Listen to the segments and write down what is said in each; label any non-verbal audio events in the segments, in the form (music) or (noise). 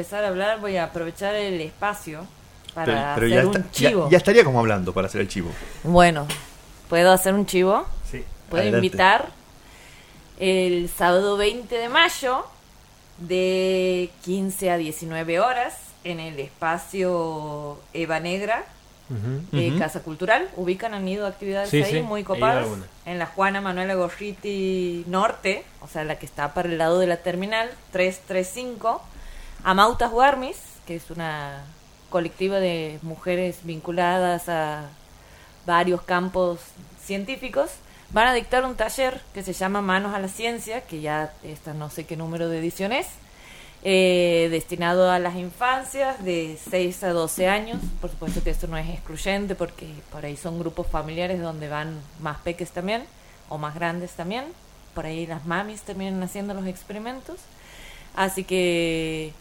empezar a hablar voy a aprovechar el espacio para Pero, pero hacer ya, un está- chivo. ya estaría como hablando para hacer el chivo. Bueno, ¿puedo hacer un chivo? Sí. Puedo invitar el sábado 20 de mayo de 15 a 19 horas en el espacio Eva Negra de. Casa Cultural. Ubican, han ido actividades Sí, ahí sí, muy copadas. En la Juana Manuela Gorriti Norte, o sea, la que está para el lado de la terminal, 335. Amautas Guarmis, que es una colectiva de mujeres vinculadas a varios campos científicos, van a dictar un taller que se llama Manos a la Ciencia, que ya esta no sé qué número de edición es, eh, destinado a las infancias de 6 a 12 años. Por supuesto que esto no es excluyente porque por ahí son grupos familiares donde van más peques también o más grandes también. Por ahí las mamis terminan haciendo los experimentos. Así que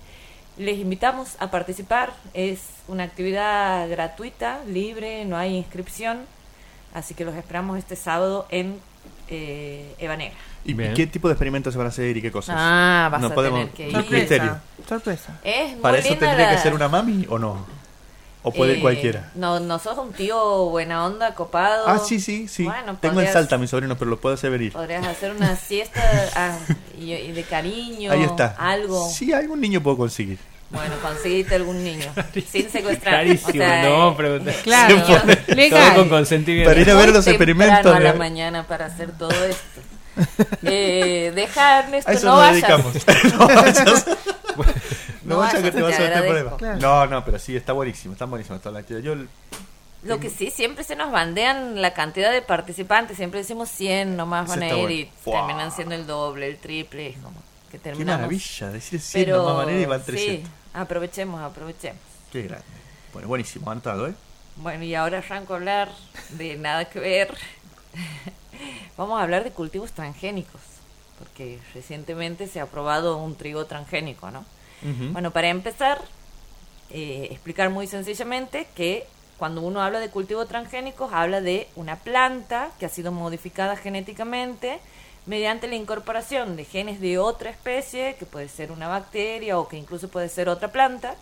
les invitamos a participar. Es una actividad gratuita, libre, no hay inscripción. Así que los esperamos este sábado en eh, Eva Negra. ¿Y Bien. qué tipo de experimentos se van a hacer y qué cosas? Ah, vas No a podemos- tener que no, ir. misterio. Sorpresa. Es muy ¿Para eso linda tendría la- que ser una mami o no? ¿O puede ir Eh, cualquiera? No, no sos un tío buena onda, copado. Ah, sí, sí, sí. Bueno, Tengo en podrías- Salta a mi sobrino, pero lo puedo hacer venir. Podrías hacer una siesta ah, y, y de cariño. Ahí está. Algo. Sí, algún niño puedo conseguir. Bueno, conseguiste algún niño. (laughs) sin secuestrar. Carísimo, O sea, no, eh, pregunta. (laughs) Claro, pone- Todo legal. con consentimiento. Para ir a ver muy los experimentos. a la mañana para hacer todo esto. (laughs) Eh, deja, Ernesto, A eso no nos vayas. no vayas. No No vayas que te vas a te meter agradezco. problemas. No, no, pero sí, está buenísimo. Está buenísimo toda la actividad. Yo, Lo que sí, siempre se nos bandean la cantidad de participantes. Siempre decimos 100 nomás van a está ir bueno. y terminan siendo el doble, el triple. es Como que qué terminamos. maravilla. Decir 100 Pero nomás manera y van sí, 300. aprovechemos, aprovechemos. Qué grande. Bueno, buenísimo. Anotado, ¿eh? Bueno, y ahora arranco a hablar de nada que ver. (laughs) Vamos a hablar de cultivos transgénicos, porque recientemente se ha aprobado un trigo transgénico, ¿no? Bueno, para empezar, eh, explicar muy sencillamente que cuando uno habla de cultivos transgénicos, habla de una planta que ha sido modificada genéticamente mediante la incorporación de genes de otra especie, que puede ser una bacteria o que incluso puede ser otra planta,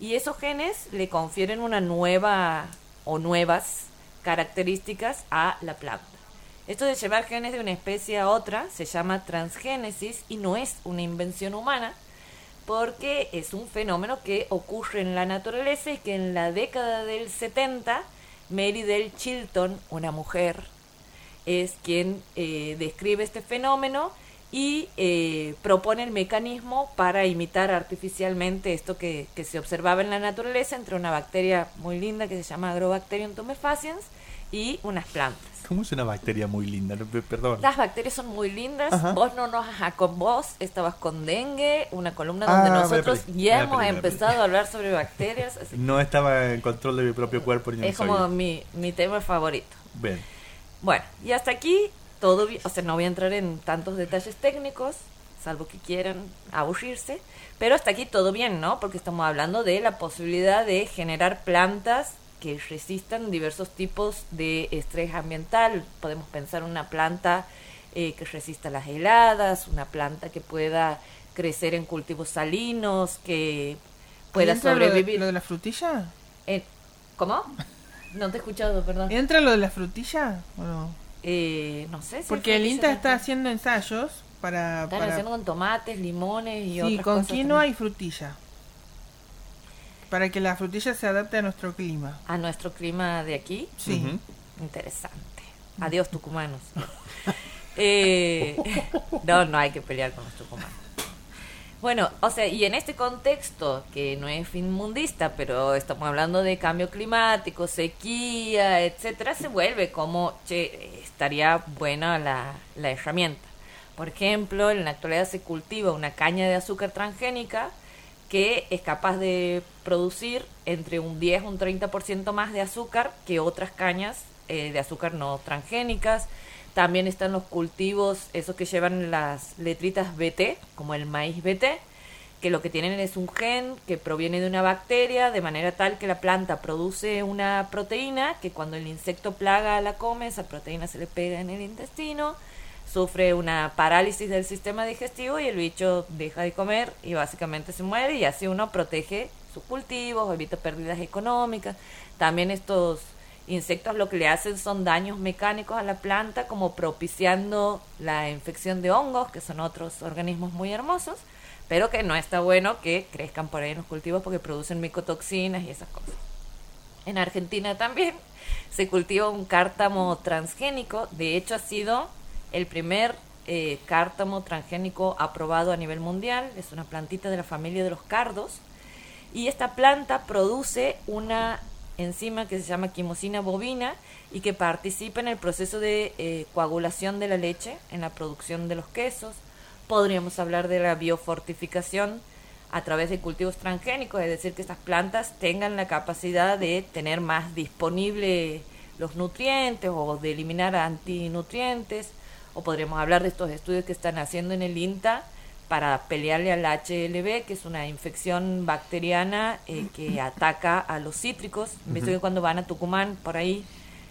y esos genes le confieren una nueva o nuevas características a la planta. Esto de llevar genes de una especie a otra se llama transgénesis y no es una invención humana, porque es un fenómeno que ocurre en la naturaleza y que en la década del 70 Mary Del Chilton, una mujer, es quien eh, describe este fenómeno y eh, propone el mecanismo para imitar artificialmente esto que, se observaba en la naturaleza entre una bacteria muy linda que se llama Agrobacterium tumefaciens y unas plantas. ¿Cómo es una bacteria muy linda? Perdón. Las bacterias son muy lindas. Ajá. Vos no nos ajá, con vos estabas con dengue, una columna Ah, donde la nosotros ya hemos empezado a hablar sobre bacterias. así No estaba en control de mi propio cuerpo ni es como mi, mi tema favorito. Bien. Bueno, y hasta aquí todo bien. O sea, no voy a entrar en tantos detalles técnicos, salvo que quieran aburrirse. Pero hasta aquí todo bien, ¿no? Porque estamos hablando de la posibilidad de generar plantas que resistan diversos tipos de estrés ambiental. Podemos pensar una planta eh, que resista las heladas, una planta que pueda crecer en cultivos salinos, que pueda ¿Y entra lo de- sobrevivir. ¿Lo de la frutilla? ¿Cómo? No te he escuchado, perdón. ¿Entra lo de la frutilla? ¿O no? Eh, no sé si Porque el INTA está haciendo ensayos para... Están para- haciendo con tomates, limones y Sí, otras con cosas quinoa también. y frutilla. Para que la frutilla se adapte a nuestro clima. A nuestro clima de aquí. Sí. Interesante. Adiós, tucumanos. (laughs) Eh, (laughs) no, no hay que pelear con los tucumanos. Bueno, o sea, y en este contexto, que no es fin mundista, pero estamos hablando de cambio climático, sequía, etcétera, se vuelve como, che, estaría buena la, la herramienta. Por ejemplo, en la actualidad se cultiva una caña de azúcar transgénica que es capaz de producir entre un 10 y un 30% más de azúcar que otras cañas eh, de azúcar no transgénicas. También están los cultivos, esos que llevan las letritas BT, como el maíz BT, que lo que tienen es un gen que proviene de una bacteria, de manera tal que la planta produce una proteína que cuando el insecto plaga la come, esa proteína se le pega en el intestino, sufre una parálisis del sistema digestivo y el bicho deja de comer y básicamente se muere y así uno protege sus cultivos, evita pérdidas económicas. También estos insectos lo que le hacen son daños mecánicos a la planta como propiciando la infección de hongos, que son otros organismos muy hermosos, pero que no está bueno que crezcan por ahí en los cultivos porque producen micotoxinas y esas cosas. En Argentina también se cultiva un cártamo transgénico, de hecho ha sido el primer eh, cártamo transgénico aprobado a nivel mundial, es una plantita de la familia de los cardos, y esta planta produce una enzima que se llama quimosina bovina y que participa en el proceso de eh, coagulación de la leche, en la producción de los quesos. Podríamos hablar de la biofortificación a través de cultivos transgénicos, es decir, que estas plantas tengan la capacidad de tener más disponible los nutrientes o de eliminar antinutrientes o podríamos hablar de estos estudios que están haciendo en el INTA para pelearle al HLB, que es una infección bacteriana eh, que (clears throat) ataca a los cítricos. Visto que cuando van a Tucumán, por ahí,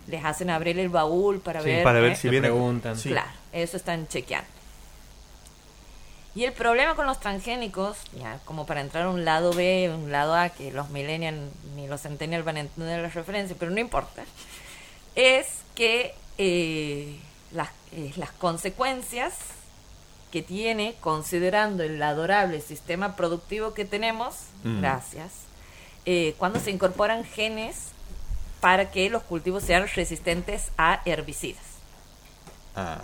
les hacen abrir el baúl para Sí, ver. para ver ¿eh? si viene. preguntan. Sí. Claro, eso están chequeando. Y el problema con los transgénicos, ya como para entrar a un lado B, un lado A, que los millennials ni los centennials van a entender la referencia, pero no importa, es que eh, las, eh, las consecuencias que tiene, considerando el adorable sistema productivo que tenemos, Mm. gracias, eh, cuando se incorporan genes para que los cultivos sean resistentes a herbicidas. Ah,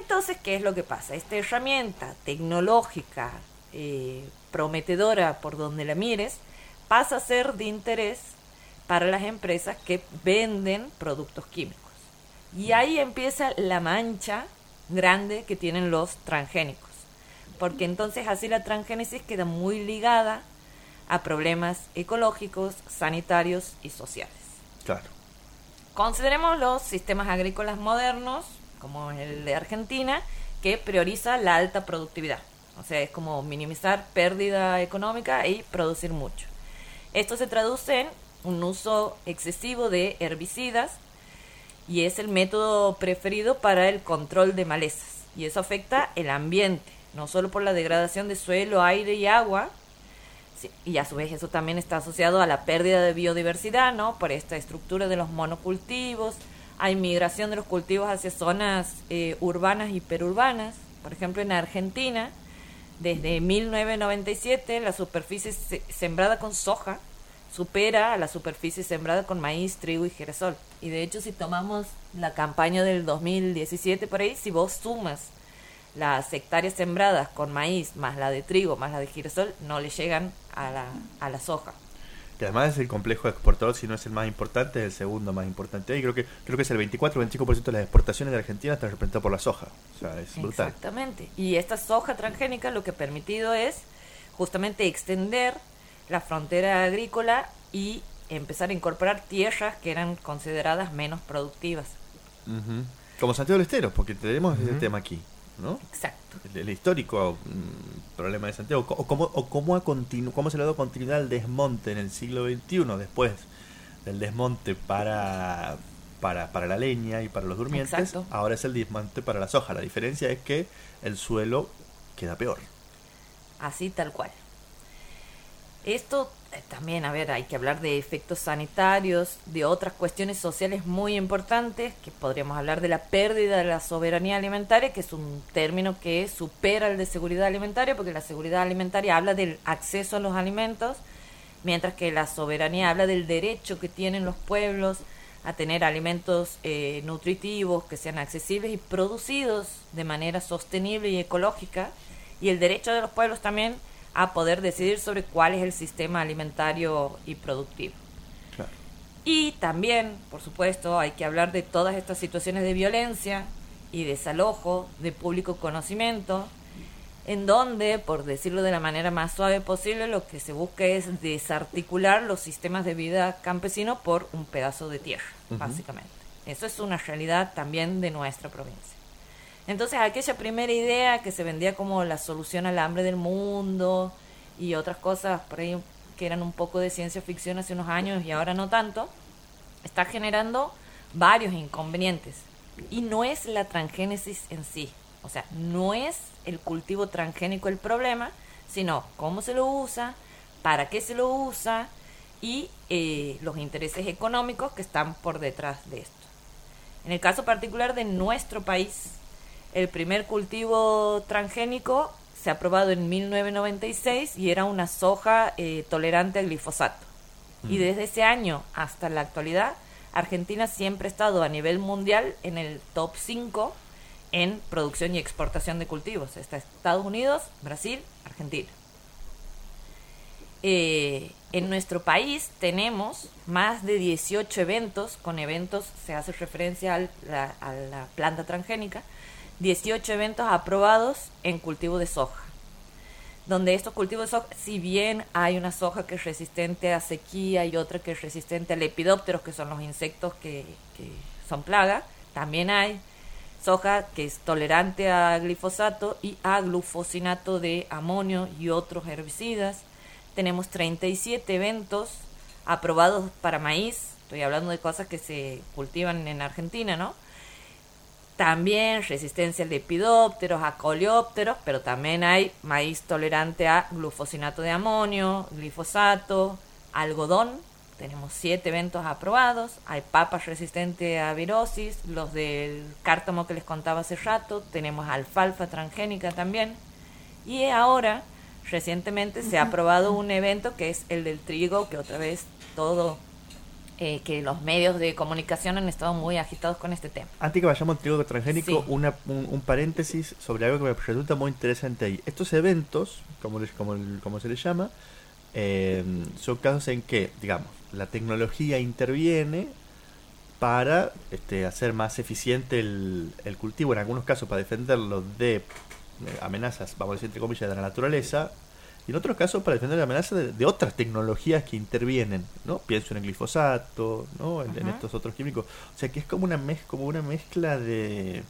Entonces, ¿qué es lo que pasa? Esta herramienta tecnológica eh, prometedora por donde la mires pasa a ser de interés para las empresas que venden productos químicos. Y ahí empieza la mancha grande que tienen los transgénicos. Porque entonces así la transgénesis queda muy ligada a problemas ecológicos, sanitarios y sociales. claro. Consideremos los sistemas agrícolas modernos, como el de Argentina, que prioriza la alta productividad. O sea, es como minimizar pérdida económica y producir mucho. Esto se traduce en un uso excesivo de herbicidas y es el método preferido para el control de malezas. Y eso afecta el ambiente, no solo por la degradación de suelo, aire y agua, y a su vez eso también está asociado a la pérdida de biodiversidad, ¿no? Por esta estructura de los monocultivos, hay migración de los cultivos hacia zonas eh, urbanas y perurbanas. Por ejemplo, en Argentina, desde 1997, la superficie se- sembrada con soja supera a la superficie sembrada con maíz, trigo y girasol. Y de hecho, si tomamos la campaña del 2017 por ahí, si vos sumas las hectáreas sembradas con maíz, más la de trigo, más la de girasol, no le llegan a la, a la soja. Que además es el complejo exportador, si no es el más importante, es el segundo más importante. Y creo que creo que es el 24 o 25% de las exportaciones de Argentina está representado por la soja. O sea, es brutal. Exactamente. Y esta soja transgénica lo que ha permitido es justamente extender la frontera agrícola y empezar a incorporar tierras que eran consideradas menos productivas. Ujú. Como Santiago del Estero, porque tenemos ese Ujú. tema aquí, ¿no? Exacto. El, el histórico mm, problema de Santiago. O cómo, o cómo, ha continu- cómo se le ha dado continuidad al desmonte en el siglo XXI, después del desmonte para, para, para la leña y para los durmientes. Exacto. Ahora es el desmonte para la soja. La diferencia es que el suelo queda peor. Así tal cual. Esto eh, también, a ver, hay que hablar de efectos sanitarios, de otras cuestiones sociales muy importantes, que podríamos hablar de la pérdida de la soberanía alimentaria, que es un término que supera el de seguridad alimentaria, porque la seguridad alimentaria habla del acceso a los alimentos, mientras que la soberanía habla del derecho que tienen los pueblos a tener alimentos eh, nutritivos que sean accesibles y producidos de manera sostenible y ecológica, y el derecho de los pueblos también a poder decidir sobre cuál es el sistema alimentario y productivo. Claro. Y también, por supuesto, hay que hablar de todas estas situaciones de violencia y desalojo de público conocimiento, en donde, por decirlo de la manera más suave posible, lo que se busca es desarticular los sistemas de vida campesino por un pedazo de tierra, básicamente. Eso es una realidad también de nuestra provincia. Entonces, aquella primera idea que se vendía como la solución al hambre del mundo y otras cosas por ahí que eran un poco de ciencia ficción hace unos años y ahora no tanto, está generando varios inconvenientes. Y no es la transgénesis en sí, o sea, no es el cultivo transgénico el problema, sino cómo se lo usa, para qué se lo usa y eh, los intereses económicos que están por detrás de esto. En el caso particular de nuestro país, el primer cultivo transgénico se ha aprobado en 1996 y era una soja eh, tolerante al glifosato. Y desde ese año hasta la actualidad, Argentina siempre ha estado a nivel mundial en el top 5 en producción y exportación de cultivos. Está Estados Unidos, Brasil, Argentina. Eh, en nuestro país tenemos más de 18 eventos, con eventos se hace referencia al- la- a la planta transgénica, 18 eventos aprobados en cultivo de soja. Donde estos cultivos de soja, si bien hay una soja que es resistente a sequía y otra que es resistente a lepidópteros, que son los insectos que, son plaga, también hay soja que es tolerante a glifosato y a glufosinato de amonio y otros herbicidas. Tenemos 37 eventos aprobados para maíz. Estoy hablando de cosas que se cultivan en Argentina, ¿no? También resistencia a lepidópteros, a coleópteros, pero también hay maíz tolerante a glufosinato de amonio, glifosato, algodón. Tenemos siete eventos aprobados. Hay papas resistentes a virosis, los del cártamo que les contaba hace rato. Tenemos alfalfa transgénica también. Y ahora, recientemente, se ha aprobado un evento que es el del trigo, que otra vez todo, eh, que los medios de comunicación han estado muy agitados con este tema. Antes que vayamos al trigo transgénico, Sí. una- un, un paréntesis sobre algo que me resulta muy interesante ahí. Estos eventos, como, les- como, como se les llama, eh, son casos en que, digamos, la tecnología interviene para este, hacer más eficiente el, el cultivo, en algunos casos para defenderlo de eh, amenazas, vamos a decir entre comillas, de la naturaleza, y en otros casos para defender la amenaza de, de otras tecnologías que intervienen, ¿no? Pienso en el glifosato, ¿no? En, estos otros químicos. O sea que es como una, mez, como una mezcla de,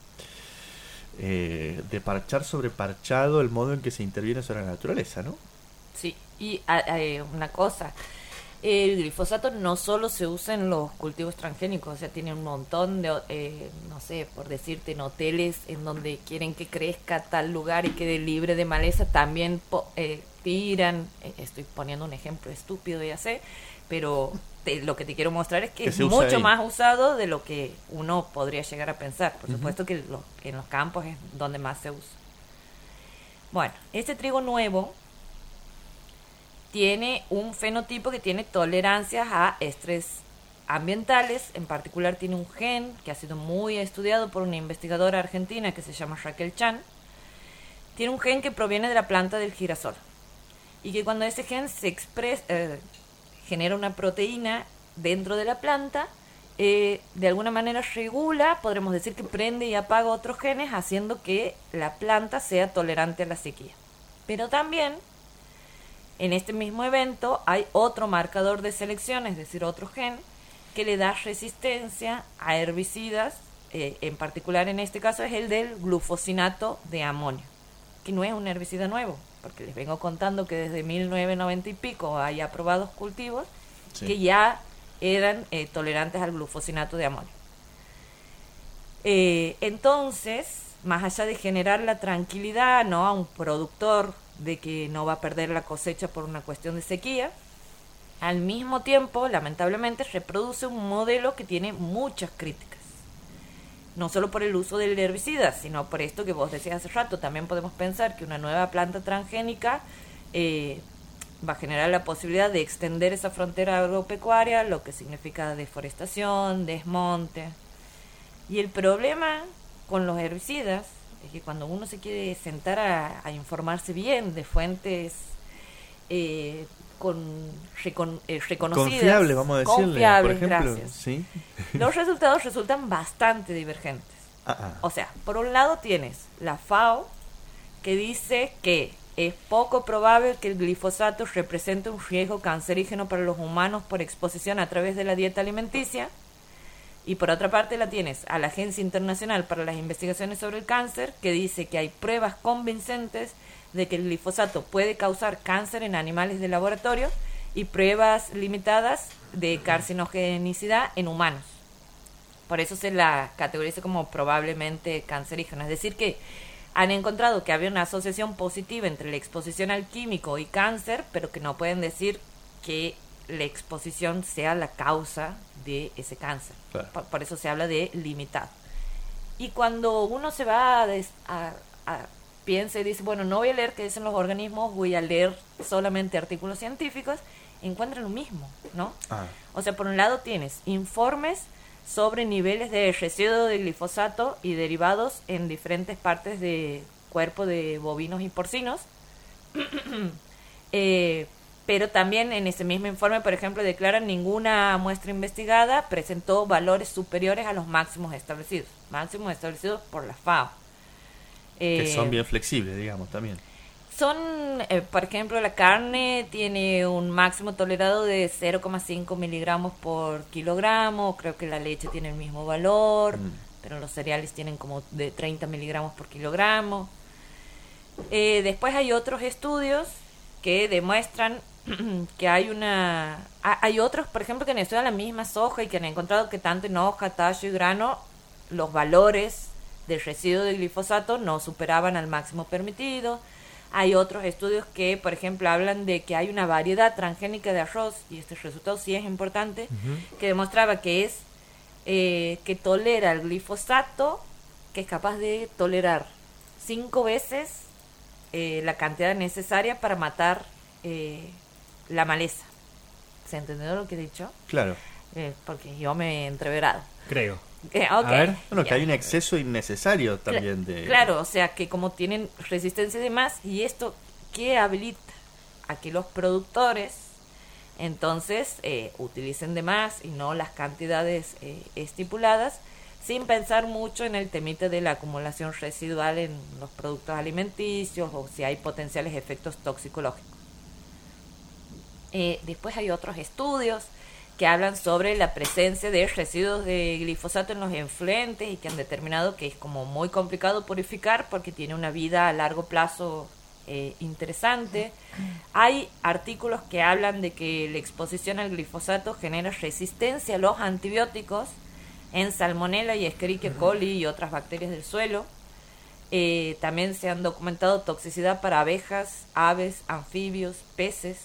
eh, de parchar sobre parchado el modo en que se interviene sobre la naturaleza, ¿no? Sí, y a- a- una cosa, el glifosato no solo se usa en los cultivos transgénicos, o sea, tiene un montón de, eh, no sé, por decirte, en hoteles en donde quieren que crezca tal lugar y quede libre de maleza, también po- eh, estoy poniendo un ejemplo estúpido, ya sé, pero te- lo que te quiero mostrar es que, Que es mucho ahí. más usado de lo que uno podría llegar a pensar. Por supuesto que lo- en los campos es donde más se usa. Bueno, este trigo nuevo tiene un fenotipo que tiene tolerancias a estrés ambientales, en particular tiene un gen que ha sido muy estudiado por una investigadora argentina que se llama Raquel Chan. Tiene un gen que proviene de la planta del girasol y que cuando ese gen se expresa, eh, genera una proteína dentro de la planta, eh, de alguna manera regula, podremos decir que prende y apaga otros genes, haciendo que la planta sea tolerante a la sequía. Pero también en este mismo evento hay otro marcador de selección, es decir, otro gen, que le da resistencia a herbicidas, eh, en particular en este caso es el del glufosinato de amonio, que no es un herbicida nuevo, porque les vengo contando que desde 1990 y pico hay aprobados cultivos Sí. que ya eran eh, tolerantes al glufosinato de amonio. Eh, entonces, más allá de generar la tranquilidad ¿no? a un productor de que no va a perder la cosecha por una cuestión de sequía, al mismo tiempo, lamentablemente, reproduce un modelo que tiene muchas críticas. No solo por el uso del herbicida, sino por esto que vos decías hace rato. También podemos pensar que una nueva planta transgénica eh, va a generar la posibilidad de extender esa frontera agropecuaria, lo que significa deforestación, desmonte. Y el problema con los herbicidas es que cuando uno se quiere sentar a, a informarse bien de fuentes eh, con recon- eh, reconocidas, Confiable, vamos a decirle. por ejemplo, gracias. ¿sí? los resultados resultan bastante divergentes. Ah, ah. O sea, por un lado tienes la FAO que dice que es poco probable que el glifosato represente un riesgo cancerígeno para los humanos por exposición a través de la dieta alimenticia. Y por otra parte la tienes a la Agencia Internacional para las Investigaciones sobre el Cáncer, que dice que hay pruebas convincentes de que el glifosato puede causar cáncer en animales de laboratorio y pruebas limitadas de carcinogenicidad en humanos. Por eso se la categoriza como probablemente cancerígena. Es decir, que han encontrado que había una asociación positiva entre la exposición al químico y cáncer, pero que no pueden decir que la exposición sea la causa de ese cáncer. Claro. Por, por eso se habla de limitado. Y cuando uno se va a, des- a- a- piensa y dice, bueno, no voy a leer qué dicen los organismos, voy a leer solamente artículos científicos, encuentra lo mismo, ¿no? Ah, O sea, por un lado tienes informes sobre niveles de residuo de glifosato y derivados en diferentes partes de cuerpo de bovinos y porcinos. (clears throat) Eh, pero también en ese mismo informe, por ejemplo, declaran ninguna muestra investigada presentó valores superiores a los máximos establecidos, máximos establecidos por la FAO. Que Eh, son bien flexibles, digamos, también. son, eh, por ejemplo, la carne tiene un máximo tolerado de 0,5 miligramos por kilogramo, creo que la leche tiene el mismo valor, Mm. pero los cereales tienen como de 30 miligramos por kilogramo. Eh, después hay otros estudios que demuestran (clears throat) que hay una... ha- Hay otros, por ejemplo, que han estudiado la misma soja y que han encontrado que tanto en hoja, tallo y grano los valores del residuo de glifosato no superaban al máximo permitido. Hay otros estudios que, por ejemplo, hablan de que hay una variedad transgénica de arroz, y este resultado sí es importante, que demostraba que es eh, que tolera el glifosato, que es capaz de tolerar cinco veces eh, la cantidad necesaria para matar eh, la maleza. ¿Se entendió lo que he dicho? Claro. Eh, porque yo me he entreverado. Creo. Eh, (laughs) ok. ver. Bueno, que hay un exceso innecesario también de... Claro, o sea que como tienen resistencia y demás, y esto que habilita a que los productores entonces eh, utilicen de más y no las cantidades eh, estipuladas, sin pensar mucho en el temite de la acumulación residual en los productos alimenticios o si hay potenciales efectos toxicológicos. Eh, después hay otros estudios que hablan sobre la presencia de residuos de glifosato en los influentes y que han determinado que es como muy complicado purificar porque tiene una vida a largo plazo eh, interesante. Hay artículos que hablan de que la exposición al glifosato genera resistencia a los antibióticos en salmonella y Escherichia coli y otras bacterias del suelo. Eh, también se han documentado toxicidad para abejas, aves, anfibios, peces.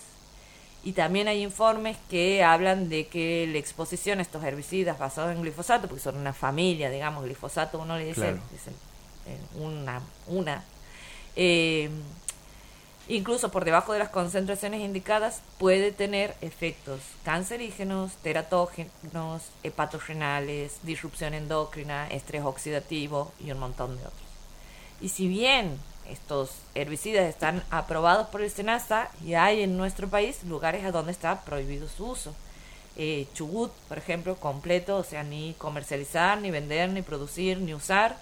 Y también hay informes que hablan de que la exposición a estos herbicidas basados en glifosato, porque son una familia, digamos, glifosato uno le dice, Claro. dicen, una, una. Eh, incluso por debajo de las concentraciones indicadas, puede tener efectos cancerígenos, teratógenos, hepatorenales, disrupción endocrina, estrés oxidativo y un montón de otros. Y si bien estos herbicidas están aprobados por el SENASA y hay en nuestro país lugares a donde está prohibido su uso. Eh, Chubut, por ejemplo, completo, o sea, ni comercializar, ni vender, ni producir, ni usar.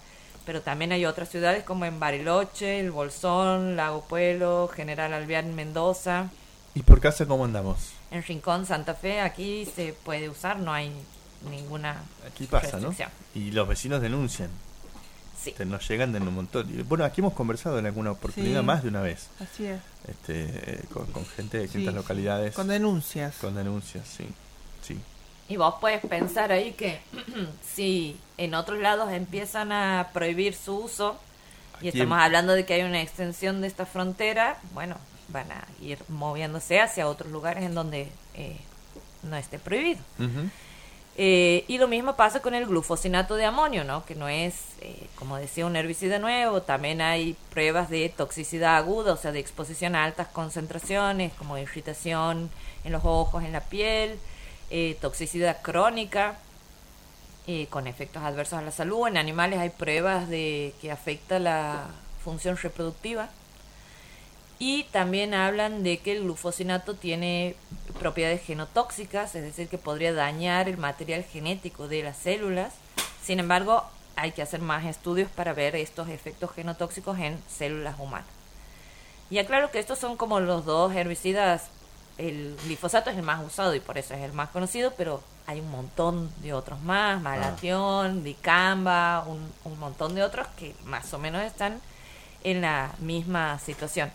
Pero también hay otras ciudades como en Bariloche, El Bolsón, Lago Pueblo, General Alvear, Mendoza, ¿Y por casa cómo andamos? en Rincón, Santa Fe. Aquí se puede usar, no hay ninguna Aquí pasa, ¿no? restricción. Y los vecinos denuncian. Sí. Te- Nos llegan de un montón. Bueno, aquí hemos conversado en alguna oportunidad Sí. más de una vez. Así es. Este, eh, con, con gente de distintas sí. localidades. Con denuncias. con denuncias, sí. Sí. Y vos puedes pensar ahí que (clears throat) si en otros lados empiezan a prohibir su uso, y Aquí estamos en- hablando de que hay una extensión de esta frontera, bueno, van a ir moviéndose hacia otros lugares en donde eh, no esté prohibido. Eh, y lo mismo pasa con el glufosinato de amonio, ¿no? Que no es, eh, como decía, un herbicida nuevo. También hay pruebas de toxicidad aguda, o sea, de exposición a altas concentraciones, como irritación en los ojos, en la piel, eh, toxicidad crónica, eh, con efectos adversos a la salud. En animales hay pruebas de que afecta la función reproductiva. Y también hablan de que el glufosinato tiene propiedades genotóxicas, es decir, que podría dañar el material genético de las células. Sin embargo, hay que hacer más estudios para ver estos efectos genotóxicos en células humanas. Y aclaro que estos son como los dos herbicidas. El glifosato es el más usado y por eso es el más conocido, pero hay un montón de otros más, malatión, dicamba, un, un montón de otros que más o menos están en la misma situación.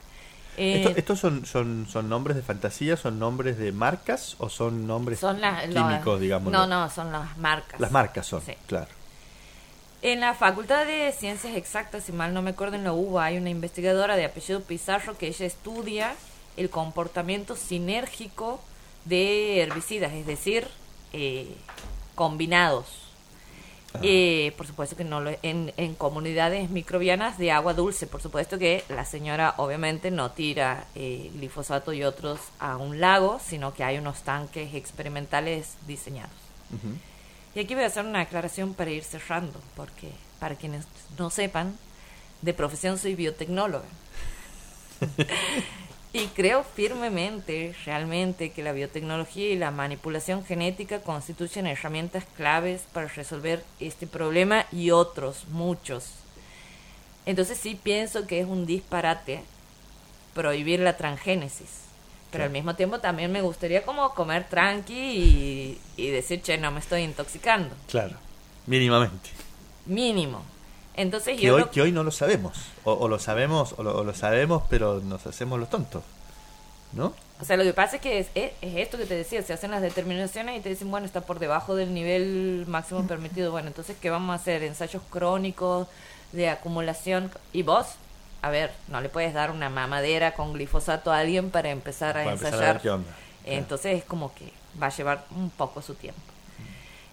Eh, ¿Esto- ¿Estos son, son, son nombres de fantasía? ¿Son nombres de marcas o son nombres son las químicos, digamos? No, no, son las marcas. Las marcas son, Sí. claro. En la Facultad de Ciencias Exactas, si mal no me acuerdo, en la UBA hay una investigadora de apellido Pizarro que ella estudia el comportamiento sinérgico de herbicidas, es decir, eh, combinados. Eh, por supuesto que no lo, en, en comunidades microbianas de agua dulce, por supuesto que la señora obviamente no tira eh, glifosato y otros a un lago, sino que hay unos tanques experimentales diseñados. Y aquí voy a hacer una aclaración para ir cerrando, porque para quienes no sepan, de profesión soy biotecnóloga. (laughs) y creo firmemente, realmente, que la biotecnología y la manipulación genética constituyen herramientas claves para resolver este problema y otros, muchos. Entonces sí pienso que es un disparate prohibir la transgénesis. Pero al mismo tiempo también me gustaría como comer tranqui y, y decir, che, no me estoy intoxicando. Claro, mínimamente. Mínimo. Entonces Que yo hoy, lo- que hoy no lo sabemos. O, o lo sabemos, o lo, o lo sabemos, pero nos hacemos los tontos. ¿No? O sea, lo que pasa es que es, es- es esto que te decía, se hacen las determinaciones y te dicen, bueno, está por debajo del nivel máximo permitido. Bueno, entonces, ¿qué vamos a hacer? Ensayos crónicos de acumulación. Y vos, a ver, no le puedes dar una mamadera con glifosato a alguien para empezar a Para empezar a ensayar. qué onda. Entonces es como que va a llevar un poco su tiempo.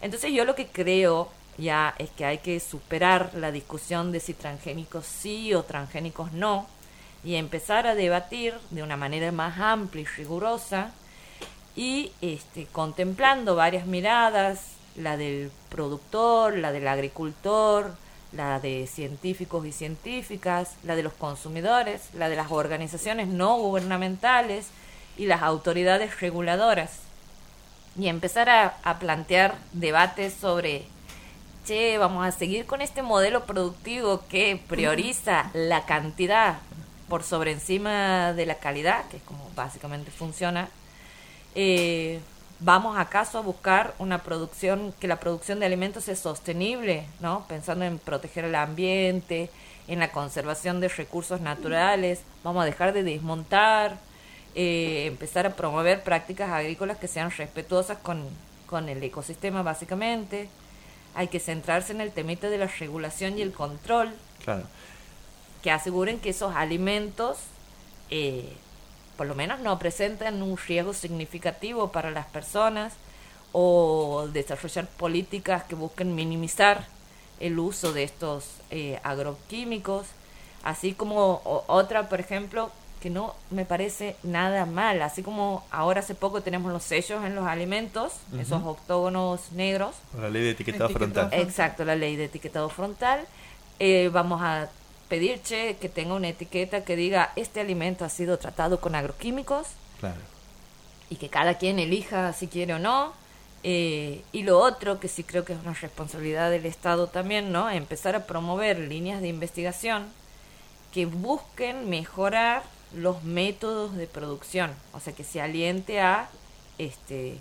Entonces yo lo que creo ya es que hay que superar la discusión de si transgénicos sí o transgénicos no y empezar a debatir de una manera más amplia y rigurosa y este, contemplando varias miradas, la del productor, la del agricultor, la de científicos y científicas, la de los consumidores, la de las organizaciones no gubernamentales y las autoridades reguladoras. Y empezar a, a plantear debates sobre, che, vamos a seguir con este modelo productivo que prioriza la cantidad por sobre encima de la calidad, que es como básicamente funciona. Eh, ¿Vamos acaso a buscar una producción, que la producción de alimentos sea sostenible, ¿no? Pensando en proteger el ambiente, en la conservación de recursos naturales, vamos a dejar de desmontar, eh, empezar a promover prácticas agrícolas que sean respetuosas con, con el ecosistema básicamente. Hay que centrarse en el temita de la regulación y el control, Claro. que aseguren que esos alimentos eh, por lo menos no presentan un riesgo significativo para las personas o desarrollar políticas que busquen minimizar el uso de estos eh, agroquímicos, así como otra, por ejemplo, que no me parece nada mal, así como ahora hace poco tenemos los sellos en los alimentos, esos octógonos negros, La ley de etiquetado Etiquetado. frontal. Exacto, la ley de etiquetado frontal. Eh, vamos a pedir, che, que tenga una etiqueta que diga, este alimento ha sido tratado con agroquímicos Claro. y que cada quien elija si quiere o no. Eh, y lo otro, que sí creo que es una responsabilidad del Estado también, ¿no? Empezar a promover líneas de investigación que busquen mejorar los métodos de producción, o sea, que se aliente a este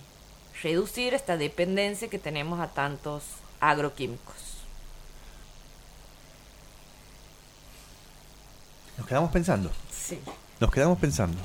reducir esta dependencia que tenemos a tantos agroquímicos. Nos quedamos pensando. Sí. Nos quedamos pensando.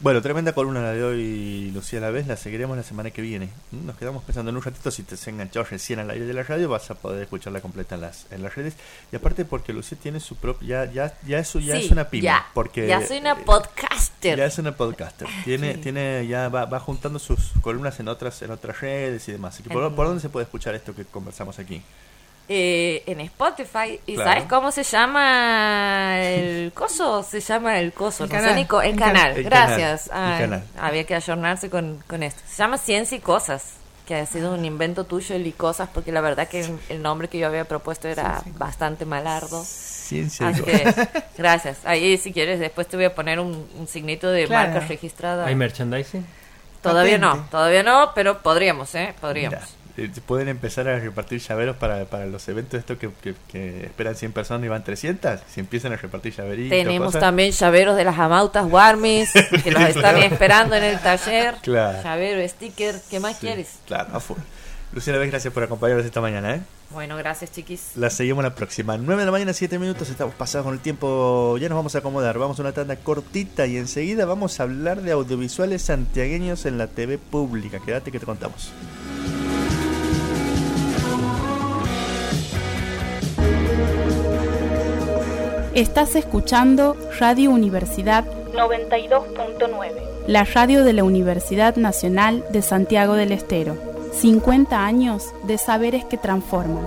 Bueno, tremenda columna la de hoy, Lucía la vez, la seguiremos la semana que viene. Nos quedamos pensando en un ratito, si te has enganchado recién al aire de la radio, vas a poder escucharla completa en las, en las redes. Y aparte porque Lucía tiene su propia, ya, ya, ya eso ya Sí, es una pyme. ya, porque, ya soy una podcaster. Ya es una podcaster. (laughs) Tiene, Sí. tiene, ya va, va juntando sus columnas en otras, en otras redes y demás. Así que, ¿por, Ujú. por dónde se puede escuchar esto que conversamos aquí? Eh, en Spotify. ¿Y Claro. sabes cómo se llama el coso? Se llama el coso, El no canal. el, El canal. El Gracias. canal. El Ay, canal. Había que ayornarse con, con esto. Se llama Ciencia y Cosas, que ha sido un invento tuyo, el y Cosas, porque la verdad que el, el nombre que yo había propuesto era bastante malardo. Ciencia y Así cosas. que, gracias. Ahí, si quieres, después te voy a poner un, un signito de Claro. marca registrada. ¿Hay merchandising? Todavía no, todavía no, pero podríamos, ¿eh? Podríamos. Mira, eh, pueden empezar a repartir llaveros para, para los eventos estos que, que, esperan 100 personas y van 300, si empiezan a repartir llaveritos. Tenemos también llaveros de las amautas Warmis que los (laughs) están esperando en el taller. Claro. Llavero, sticker, ¿qué más quieres? Claro, full. Luciana gracias por acompañarnos esta mañana. ¿eh? Bueno, gracias, chiquis. La seguimos la próxima. 9 de la mañana, 7 minutos. Estamos pasados con el tiempo. Ya nos vamos a acomodar. Vamos a una tanda cortita y enseguida vamos a hablar de audiovisuales santiagueños en la TV pública. Quédate que te contamos. Estás escuchando Radio Universidad 92.9, la radio de la Universidad Nacional de Santiago del Estero. 50 años de saberes que transforman.